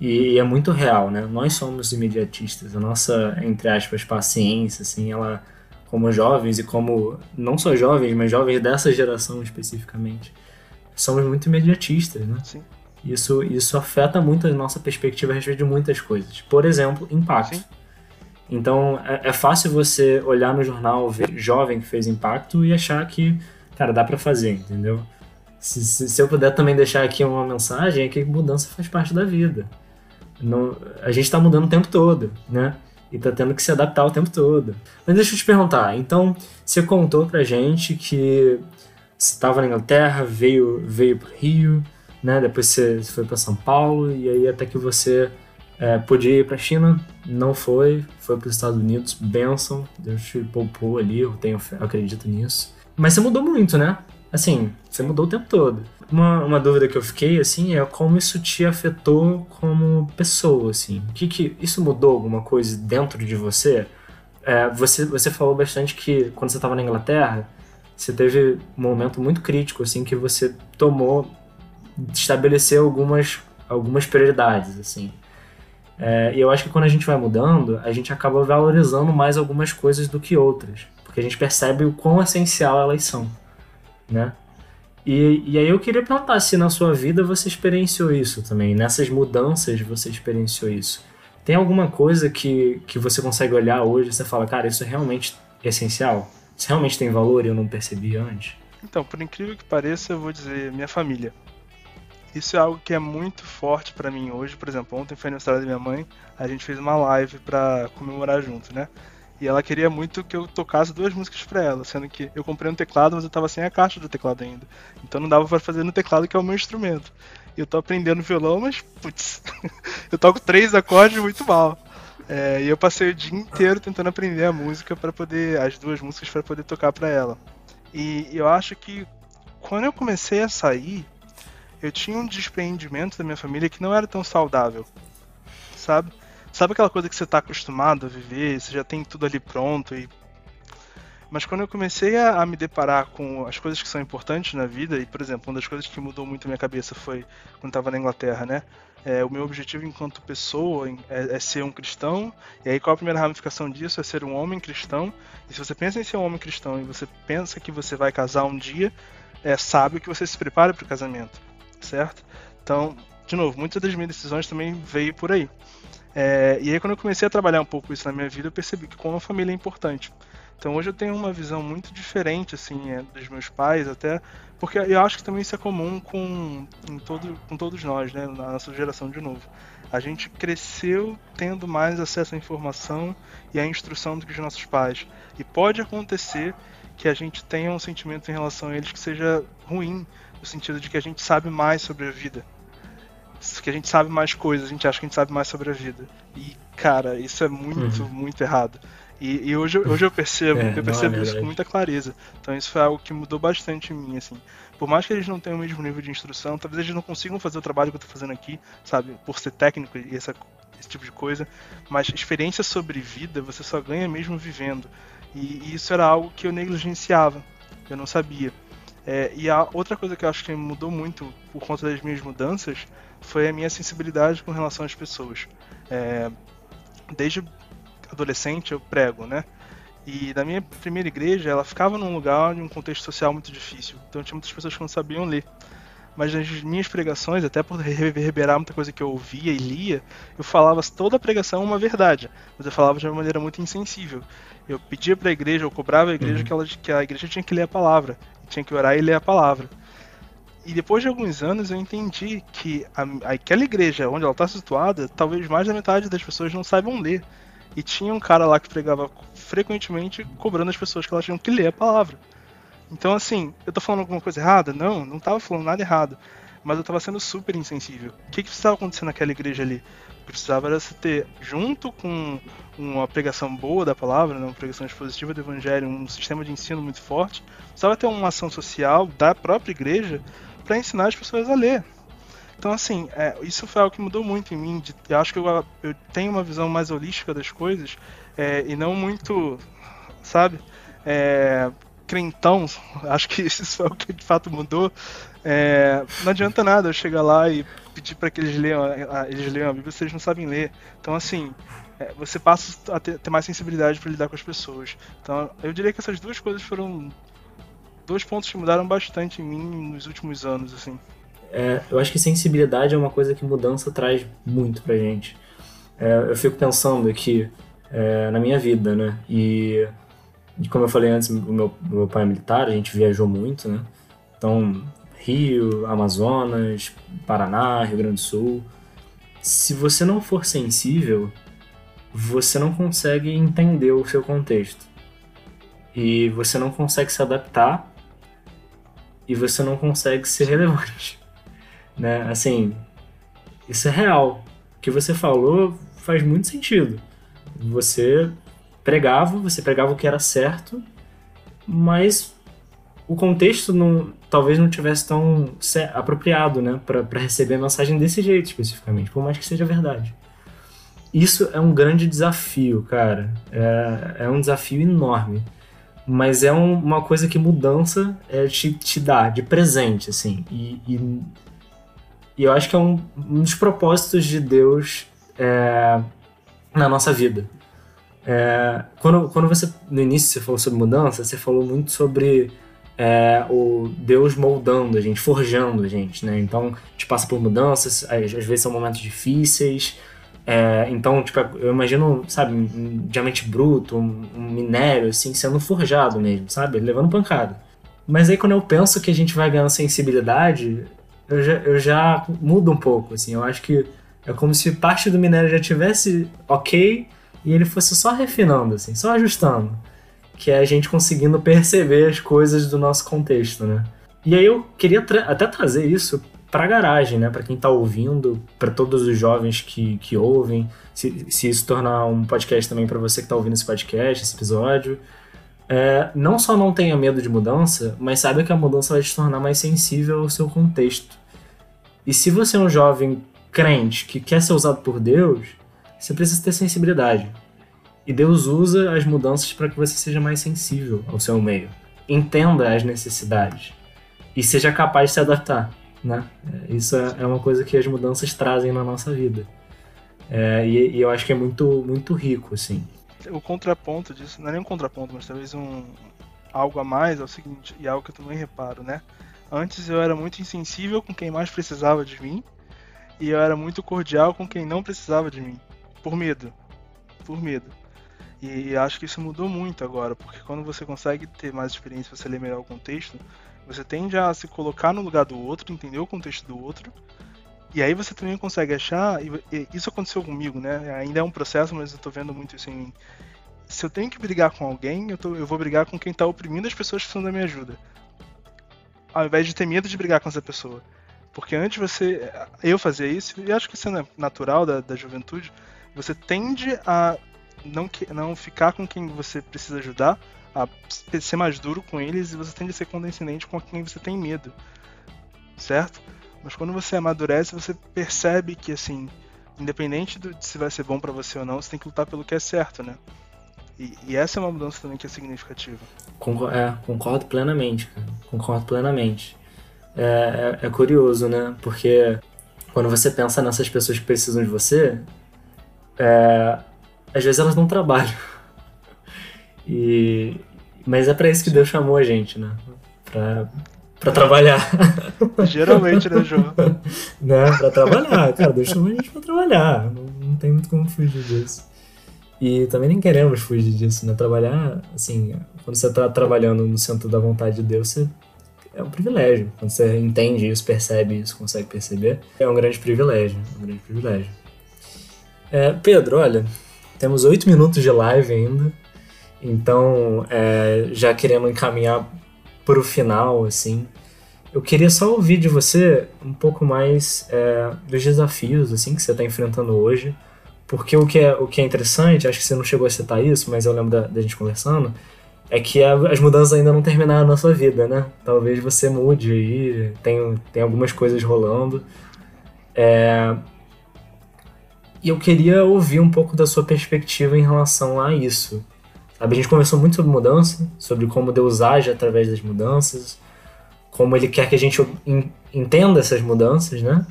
e, e, é muito real, né? Nós somos imediatistas. A nossa, entre aspas, paciência, assim, ela, como jovens e como, não só jovens, mas jovens dessa geração especificamente, somos muito imediatistas, né? Sim. Isso, isso afeta muito a nossa perspectiva a respeito de muitas coisas. Por exemplo, impacto. Sim. Então, é, é, fácil você olhar no jornal, ver jovem que fez impacto e achar que, cara, dá para fazer, entendeu? Se, se, se, eu puder também deixar aqui uma mensagem, é que mudança faz parte da vida. Não, a gente está mudando o tempo todo, né? E está tendo que se adaptar o tempo todo. Mas deixa eu te perguntar, então, você contou pra gente que você estava na Inglaterra, veio, veio pro Rio, né? Depois você foi para São Paulo, e aí até que você é, podia ir pra China, não foi, foi para os Estados Unidos, benção, Deus te poupou ali, eu, tenho, eu acredito nisso. Mas você mudou muito, né? Assim, você mudou o tempo todo. Uma, uma dúvida que eu fiquei, assim, é como isso te afetou como pessoa, assim. O que que... Isso mudou alguma coisa dentro de você? É, você, você falou bastante que quando você estava na Inglaterra, você teve um momento muito crítico, assim, que você tomou, estabeleceu algumas, algumas prioridades, assim. É, e eu acho que quando a gente vai mudando, a gente acaba valorizando mais algumas coisas do que outras, porque a gente percebe o quão essencial elas são, né? E, e aí eu queria perguntar se na sua vida você experienciou isso também, nessas mudanças você experienciou isso. Tem alguma coisa que, que você consegue olhar hoje e você fala, cara, isso é realmente essencial? Isso realmente tem valor e eu não percebi antes? Então, por incrível que pareça, eu vou dizer minha família. Isso é algo que é muito forte para mim hoje. Por exemplo, ontem foi aniversário da minha mãe, a gente fez uma live pra comemorar junto, né? E ela queria muito que eu tocasse duas músicas para ela, sendo que eu comprei um teclado, mas eu tava sem a caixa do teclado ainda. Então não dava para fazer no teclado, que é o meu instrumento. E eu tô aprendendo violão, mas, putz, eu toco três acordes muito mal. É, e eu passei o dia inteiro tentando aprender a música para poder, as duas músicas para poder tocar para ela. E eu acho que quando eu comecei a sair, eu tinha um despreendimento da minha família que não era tão saudável, sabe? Sabe aquela coisa que você está acostumado a viver, você já tem tudo ali pronto e Mas quando eu comecei a, a, me deparar com as coisas que são importantes na vida, e por exemplo, uma das coisas que mudou muito a minha cabeça foi quando estava na Inglaterra, né? É, o meu objetivo enquanto pessoa é, é, ser um cristão, e aí qual a primeira ramificação disso? É ser um homem cristão. E se você pensa em ser um homem cristão e você pensa que você vai casar um dia, é sábio que você se prepare para o casamento, certo? Então, de novo, muitas das minhas decisões também veio por aí. É, e aí quando eu comecei a trabalhar um pouco isso na minha vida, eu percebi que como a família é importante. Então hoje eu tenho uma visão muito diferente assim é, dos meus pais, até porque eu acho que também isso é comum com, todo, com todos nós, né, na nossa geração de novo. A gente cresceu tendo mais acesso à informação e à instrução do que os nossos pais. E pode acontecer que a gente tenha um sentimento em relação a eles que seja ruim, no sentido de que a gente sabe mais sobre a vida. Que a gente sabe mais coisas, a gente acha que a gente sabe mais sobre a vida. E, cara, isso é muito, uhum. muito errado. E, e, hoje, hoje eu percebo, é, eu percebo é isso com muita clareza. Então isso foi algo que mudou bastante em mim, assim. Por mais que eles não tenham o mesmo nível de instrução, talvez eles não consigam fazer o trabalho que eu tô fazendo aqui, sabe? Por ser técnico e essa, esse tipo de coisa. Mas experiência sobre vida você só ganha mesmo vivendo. E, e isso era algo que eu negligenciava, eu não sabia. É, e a outra coisa que eu acho que mudou muito por conta das minhas mudanças foi a minha sensibilidade com relação às pessoas. É, desde adolescente eu prego, né? E na minha primeira igreja, ela ficava num lugar em um contexto social muito difícil. Então tinha muitas pessoas que não sabiam ler. Mas nas minhas pregações, até por reverberar muita coisa que eu ouvia e lia, eu falava toda a pregação uma verdade, mas eu falava de uma maneira muito insensível. Eu pedia para a igreja, eu cobrava a igreja uhum. que, ela, que a igreja tinha que ler a palavra, tinha que orar e ler a palavra. E depois de alguns anos eu entendi que a, aquela igreja onde ela está situada, talvez mais da metade das pessoas não saibam ler. E tinha um cara lá que pregava frequentemente cobrando as pessoas que elas tinham que ler a palavra. Então, assim, eu tô falando alguma coisa errada? Não, não tava falando nada errado. Mas eu tava sendo super insensível. O que, que precisava acontecer naquela igreja ali? O que precisava era se ter, junto com uma pregação boa da palavra, né, uma pregação expositiva do evangelho, um sistema de ensino muito forte, precisava ter uma ação social da própria igreja para ensinar as pessoas a ler. Então, assim, é, isso foi algo que mudou muito em mim. De, eu acho que eu, eu, tenho uma visão mais holística das coisas é, e não muito, sabe, é, crentão. Acho que isso foi o que de fato mudou. É, não adianta nada eu chegar lá e pedir para que eles leiam, eles leiam a Bíblia se eles não sabem ler. Então, assim, é, você passa a ter mais sensibilidade para lidar com as pessoas. Então, eu diria que essas duas coisas foram dois pontos que mudaram bastante em mim nos últimos anos, assim. É, eu acho que sensibilidade é uma coisa que mudança traz muito pra gente. É, eu fico pensando que é, na minha vida, né? E como eu falei antes, o meu, meu pai é militar, a gente viajou muito, né? Então, Rio, Amazonas, Paraná, Rio Grande do Sul. Se você não for sensível, você não consegue entender o seu contexto. E você não consegue se adaptar e você não consegue ser relevante né? Assim, isso é real. O que você falou faz muito sentido. Você pregava, você pregava o que era certo, mas o contexto não, talvez não tivesse tão apropriado, né, para receber a mensagem desse jeito especificamente, por mais que seja verdade. Isso é um grande desafio, cara. É, é um desafio enorme. Mas é um, uma coisa que mudança é, te, te dá de presente, assim. E, e e eu acho que é um, um dos propósitos de Deus é, na nossa vida. É, quando, quando você, no início, você falou sobre mudança, você falou muito sobre é, o Deus moldando a gente, forjando a gente, né? Então, a gente passa por mudanças, às, às vezes são momentos difíceis. É, então, tipo, eu imagino, sabe, um diamante bruto, um, um, minério, assim, sendo forjado mesmo, sabe? Levando pancada. Mas aí quando eu penso que a gente vai ganhando sensibilidade, eu já, eu já mudo um pouco, assim. Eu acho que é como se parte do minério já tivesse ok e ele fosse só refinando, assim, só ajustando. Que é a gente conseguindo perceber as coisas do nosso contexto, né? E aí eu queria tra até trazer isso para garagem, né? Para quem está ouvindo, para todos os jovens que, que ouvem, se, se isso tornar um podcast também para você que está ouvindo esse podcast, esse episódio. É, não só não tenha medo de mudança, mas saiba que a mudança vai te tornar mais sensível ao seu contexto. E se você é um jovem crente que quer ser usado por Deus, você precisa ter sensibilidade. E Deus usa as mudanças para que você seja mais sensível ao seu meio. Entenda as necessidades e seja capaz de se adaptar. Né? É, isso é, é uma coisa que as mudanças trazem na nossa vida. É, e, e, eu acho que é muito, muito rico, assim. O contraponto disso, não é nem um contraponto, mas talvez um algo a mais é o seguinte, e algo que eu também reparo, né? Antes eu era muito insensível com quem mais precisava de mim, e eu era muito cordial com quem não precisava de mim, por medo. Por medo. E acho que isso mudou muito agora, porque quando você consegue ter mais experiência, você lê melhor o contexto, você tende a se colocar no lugar do outro, entender o contexto do outro, e aí você também consegue achar, e isso aconteceu comigo, né? Ainda é um processo, mas eu tô vendo muito isso em mim. Se eu tenho que brigar com alguém, eu, tô, eu vou brigar com quem tá oprimindo as pessoas que precisam da minha ajuda. Ao invés de ter medo de brigar com essa pessoa. Porque antes você. Eu fazia isso, e acho que isso é natural da, da juventude, você tende a não, não ficar com quem você precisa ajudar, a ser mais duro com eles, e você tende a ser condescendente com quem você tem medo. Certo? Mas quando você amadurece, você percebe que, assim, independente de se vai ser bom para você ou não, você tem que lutar pelo que é certo, né? E, e essa é uma mudança também que é significativa. Concordo, é, concordo plenamente, cara. Concordo plenamente. É, é, é curioso, né? Porque quando você pensa nessas pessoas que precisam de você, é, às vezes elas não trabalham. E, mas é para isso que Deus chamou a gente, né? Pra, Pra trabalhar. Geralmente, né, João? né, pra trabalhar. Cara, Deus chamou a gente pra trabalhar. Não, não tem muito como fugir disso. E também nem queremos fugir disso, né? Trabalhar, assim, quando você tá trabalhando no centro da vontade de Deus, você é um privilégio. Quando você entende isso, percebe isso, consegue perceber, é um grande privilégio. Um grande privilégio. É, Pedro, olha, temos oito minutos de live ainda. Então, é, já querendo encaminhar para o final, assim, eu queria só ouvir de você um pouco mais é, dos desafios assim que você está enfrentando hoje, porque o que, é, o que é interessante, acho que você não chegou a citar isso, mas eu lembro da, da gente conversando, é que a, as mudanças ainda não terminaram na sua vida, né? Talvez você mude aí, tem, tem algumas coisas rolando. É, e eu queria ouvir um pouco da sua perspectiva em relação a isso. A gente conversou muito sobre mudança, sobre como Deus age através das mudanças, como Ele quer que a gente entenda essas mudanças, né?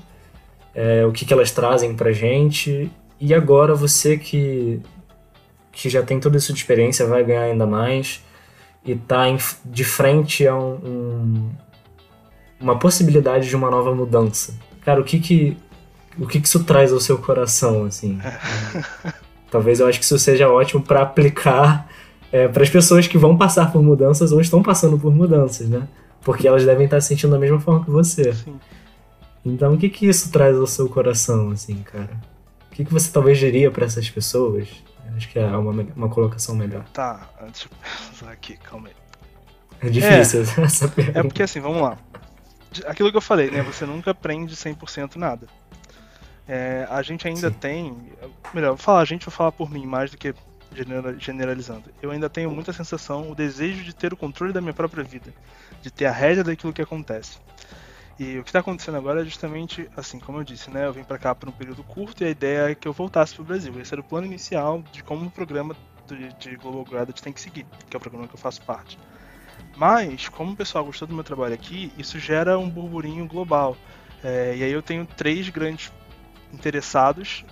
É, o que, que elas trazem pra gente. E agora você que, que já tem toda essa experiência vai ganhar ainda mais e tá em, de frente a um, um, uma possibilidade de uma nova mudança. Cara, o que que, o que, que isso traz ao seu coração, assim? Talvez eu acho que isso seja ótimo para aplicar é, para as pessoas que vão passar por mudanças ou estão passando por mudanças, né? Porque elas devem estar sentindo da mesma forma que você. Sim. Então, o que que isso traz ao seu coração, assim, cara? O que que você talvez diria para essas pessoas? Acho que é uma, uma colocação melhor. Tá, deixa eu pensar aqui, calma aí. É difícil é, essa pergunta. É porque assim, vamos lá. Aquilo que eu falei, né? Você nunca aprende 100% nada. É, a gente ainda Sim. tem. Melhor, vou falar, a gente vai falar por mim mais do que generalizando. Eu ainda tenho muita sensação, o desejo de ter o controle da minha própria vida, de ter a rédea daquilo que acontece. E o que está acontecendo agora é justamente assim, como eu disse, né? Eu vim para cá por um período curto e a ideia é que eu voltasse para o Brasil. Esse era o plano inicial de como o programa de Global Graduate tem que seguir, que é o programa que eu faço parte. Mas, como o pessoal gostou do meu trabalho aqui, isso gera um burburinho global. É, e aí eu tenho três grandes interessados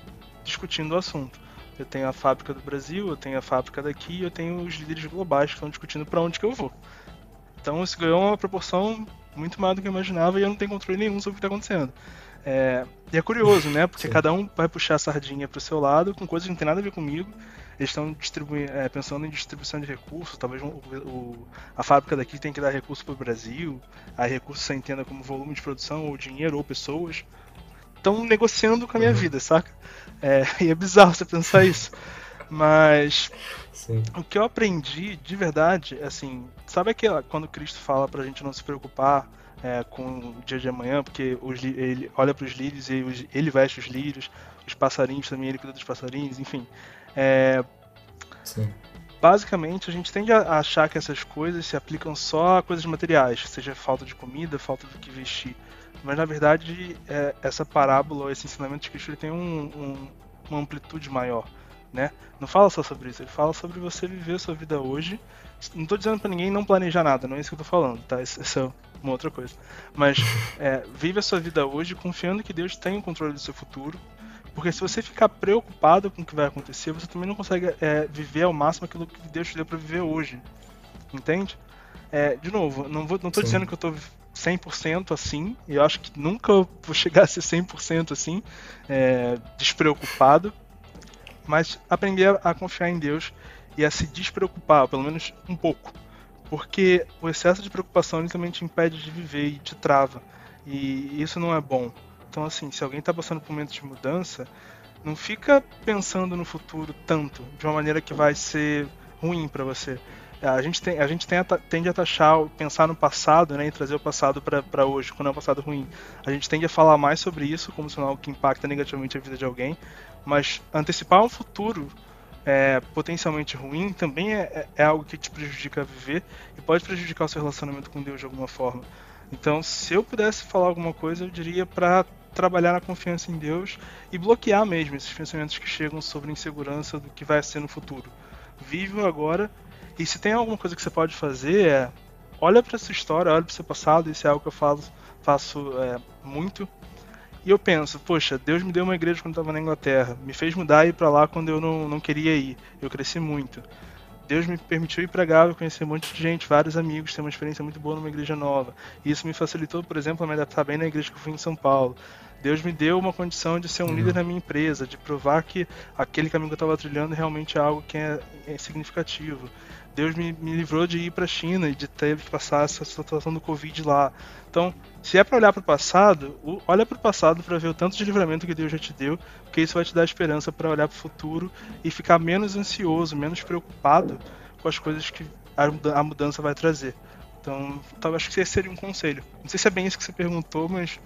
discutindo o assunto. Eu tenho a fábrica do Brasil, eu tenho a fábrica daqui, eu tenho os líderes globais que estão discutindo para onde que eu vou. Então isso ganhou uma proporção muito maior do que eu imaginava e eu não tenho controle nenhum sobre o que está acontecendo. É, e é curioso, né? Porque Sim. cada um vai puxar a sardinha para o seu lado com coisas que não tem nada a ver comigo. Eles estão é, pensando em distribuição de recursos. Talvez o, o, a fábrica daqui tenha que dar recurso para o Brasil. Aí recurso você entenda como volume de produção, ou dinheiro, ou pessoas estão negociando com a minha uhum. vida, saca? É, e é bizarro você pensar isso. Mas Sim. o que eu aprendi de verdade, assim, sabe aquela quando Cristo fala pra gente não se preocupar é, com o dia de amanhã, porque os, ele olha para os lírios e os, ele veste os lírios, os passarinhos também, ele cuida dos passarinhos, enfim. É, Sim. Basicamente, a gente tende a achar que essas coisas se aplicam só a coisas materiais, seja falta de comida, falta do que vestir. Mas na verdade, é, essa parábola, esse ensinamento de Cristo, ele tem um, um, uma amplitude maior. né? Não fala só sobre isso, ele fala sobre você viver a sua vida hoje. Não estou dizendo para ninguém não planejar nada, não é isso que eu tô falando, tá? Isso é uma outra coisa. Mas é, vive a sua vida hoje confiando que Deus tem o controle do seu futuro. Porque se você ficar preocupado com o que vai acontecer, você também não consegue é, viver ao máximo aquilo que Deus te deu para viver hoje. Entende? É, de novo, não, Sim. dizendo que eu tô 100% assim, e eu acho que nunca vou chegar a ser 100% assim, é, despreocupado, mas aprender a confiar em Deus e a se despreocupar, pelo menos um pouco. Porque o excesso de preocupação ele também te impede de viver e te trava. E isso não é bom. Então, assim, se alguém está passando por um momento de mudança, não fica pensando no futuro tanto, de uma maneira que vai ser ruim para você. A gente, tem, a gente tem a, tende a taxar, pensar no passado né, e trazer o passado para hoje, quando é um passado ruim. A gente tende a falar mais sobre isso como se não é algo que impacta negativamente a vida de alguém, mas antecipar um futuro é, potencialmente ruim também é, é, é, algo que te prejudica a viver e pode prejudicar o seu relacionamento com Deus de alguma forma. Então, se eu pudesse falar alguma coisa, eu diria para trabalhar na confiança em Deus e bloquear mesmo esses pensamentos que chegam sobre insegurança do que vai ser no futuro. Vive o agora e se tem alguma coisa que você pode fazer é olha para sua história, olha para o seu passado, isso é algo que eu faço, faço é, muito e eu penso, poxa, Deus me deu uma igreja quando eu estava na Inglaterra, me fez mudar e ir para lá quando eu não, não queria ir. Eu cresci muito. Deus me permitiu ir para Gávea, conhecer um monte de gente, vários amigos, ter uma experiência muito boa numa igreja nova. E isso me facilitou, por exemplo, a me adaptar bem na igreja que eu fui em São Paulo. Deus me deu uma condição de ser um uhum. líder na minha empresa, de provar que aquele caminho que eu estava trilhando realmente é algo que é, é significativo. Deus me, me livrou de ir para a China e de ter que passar essa situação do Covid lá. Então, se é para olhar para o passado, olha para o passado para ver o tanto de livramento que Deus já te deu, porque isso vai te dar esperança para olhar para o futuro e ficar menos ansioso, menos preocupado com as coisas que a mudança vai trazer. Então, talvez acho que esse seria um conselho. Não sei se é bem isso que você perguntou, mas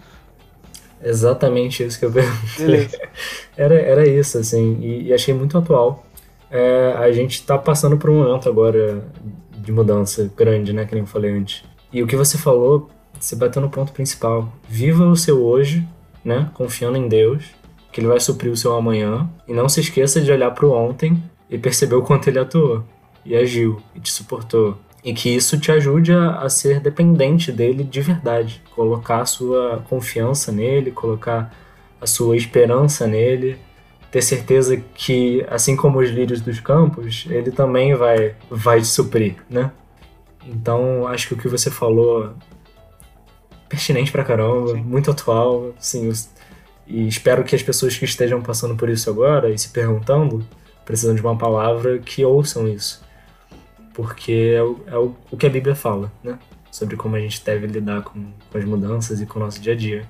Exatamente isso que eu perguntei. era, era isso, assim, e, e achei muito atual é, a gente está passando por um momento agora de mudança grande, né? Que nem eu falei antes. E o que você falou, você bateu no ponto principal. Viva o seu hoje, né? Confiando em Deus, que Ele vai suprir o seu amanhã. E não se esqueça de olhar para o ontem e perceber o quanto Ele atuou e agiu e te suportou. E que isso te ajude a, a ser dependente dele de verdade. Colocar a sua confiança nele, colocar a sua esperança nele ter certeza que, assim como os lírios dos campos, ele também vai, vai te suprir, né? Então, acho que o que você falou pertinente pra caramba, Sim. muito atual, sim, e espero que as pessoas que estejam passando por isso agora e se perguntando, precisando de uma palavra, que ouçam isso. Porque é o, é o, o que a Bíblia fala, né? Sobre como a gente deve lidar com, com as mudanças e com o nosso dia a dia.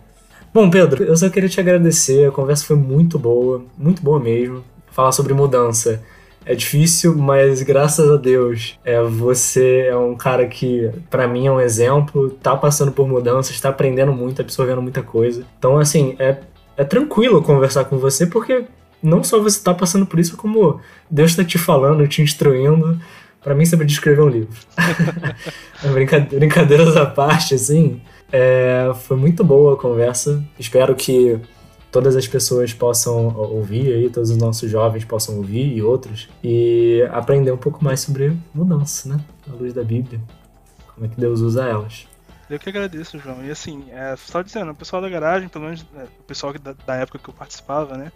Bom, Pedro, eu só queria te agradecer. A conversa foi muito boa, muito boa mesmo. Falar sobre mudança é difícil, mas graças a Deus, é, você é um cara que, para mim, é um exemplo. Tá passando por mudanças, está aprendendo muito, absorvendo muita coisa. Então, assim, é, é tranquilo conversar com você, porque não só você tá passando por isso, como Deus está te falando, te instruindo. Para mim, sempre escrever um livro. Brincadeiras à parte, assim. É, foi muito boa a conversa. Espero que todas as pessoas possam ouvir aí, todos os nossos jovens possam ouvir e outros, e aprender um pouco mais sobre mudança, né? À luz da Bíblia. Como é que Deus usa elas. Eu que agradeço, João. E assim, é, só dizendo, o pessoal da garagem, pelo menos é, o pessoal da, da, época que eu participava, né?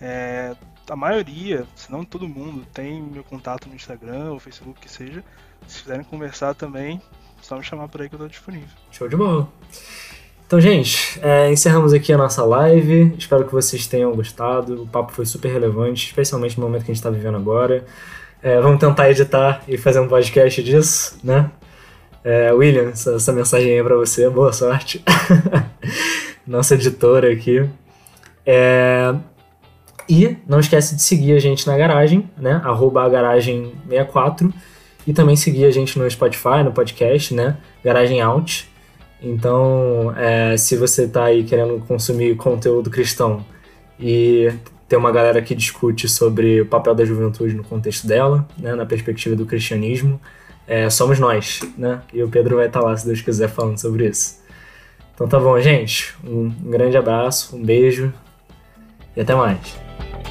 É, a maioria, se não todo mundo, tem meu contato no Instagram ou Facebook, que seja. Se quiserem conversar também, só me chamar por aí que eu tô disponível. Show de bola. Então, gente, é, encerramos aqui a nossa live. Espero que vocês tenham gostado. O papo foi super relevante, especialmente no momento que a gente está vivendo agora. É, vamos tentar editar e fazer um podcast disso, né? É, William, essa, essa mensagem aí é pra você. Boa sorte. Nossa editora aqui. É, e não esquece de seguir a gente na garagem, né? Arroba garagem64 e também seguir a gente no Spotify, no podcast, né? Garagem Out. Então, é, se você está aí querendo consumir conteúdo cristão e tem uma galera que discute sobre o papel da juventude no contexto dela, né, na perspectiva do cristianismo, é, somos nós, né? E o Pedro vai estar tá lá, se Deus quiser, falando sobre isso. Então tá bom, gente. Um, um grande abraço, um beijo e até mais.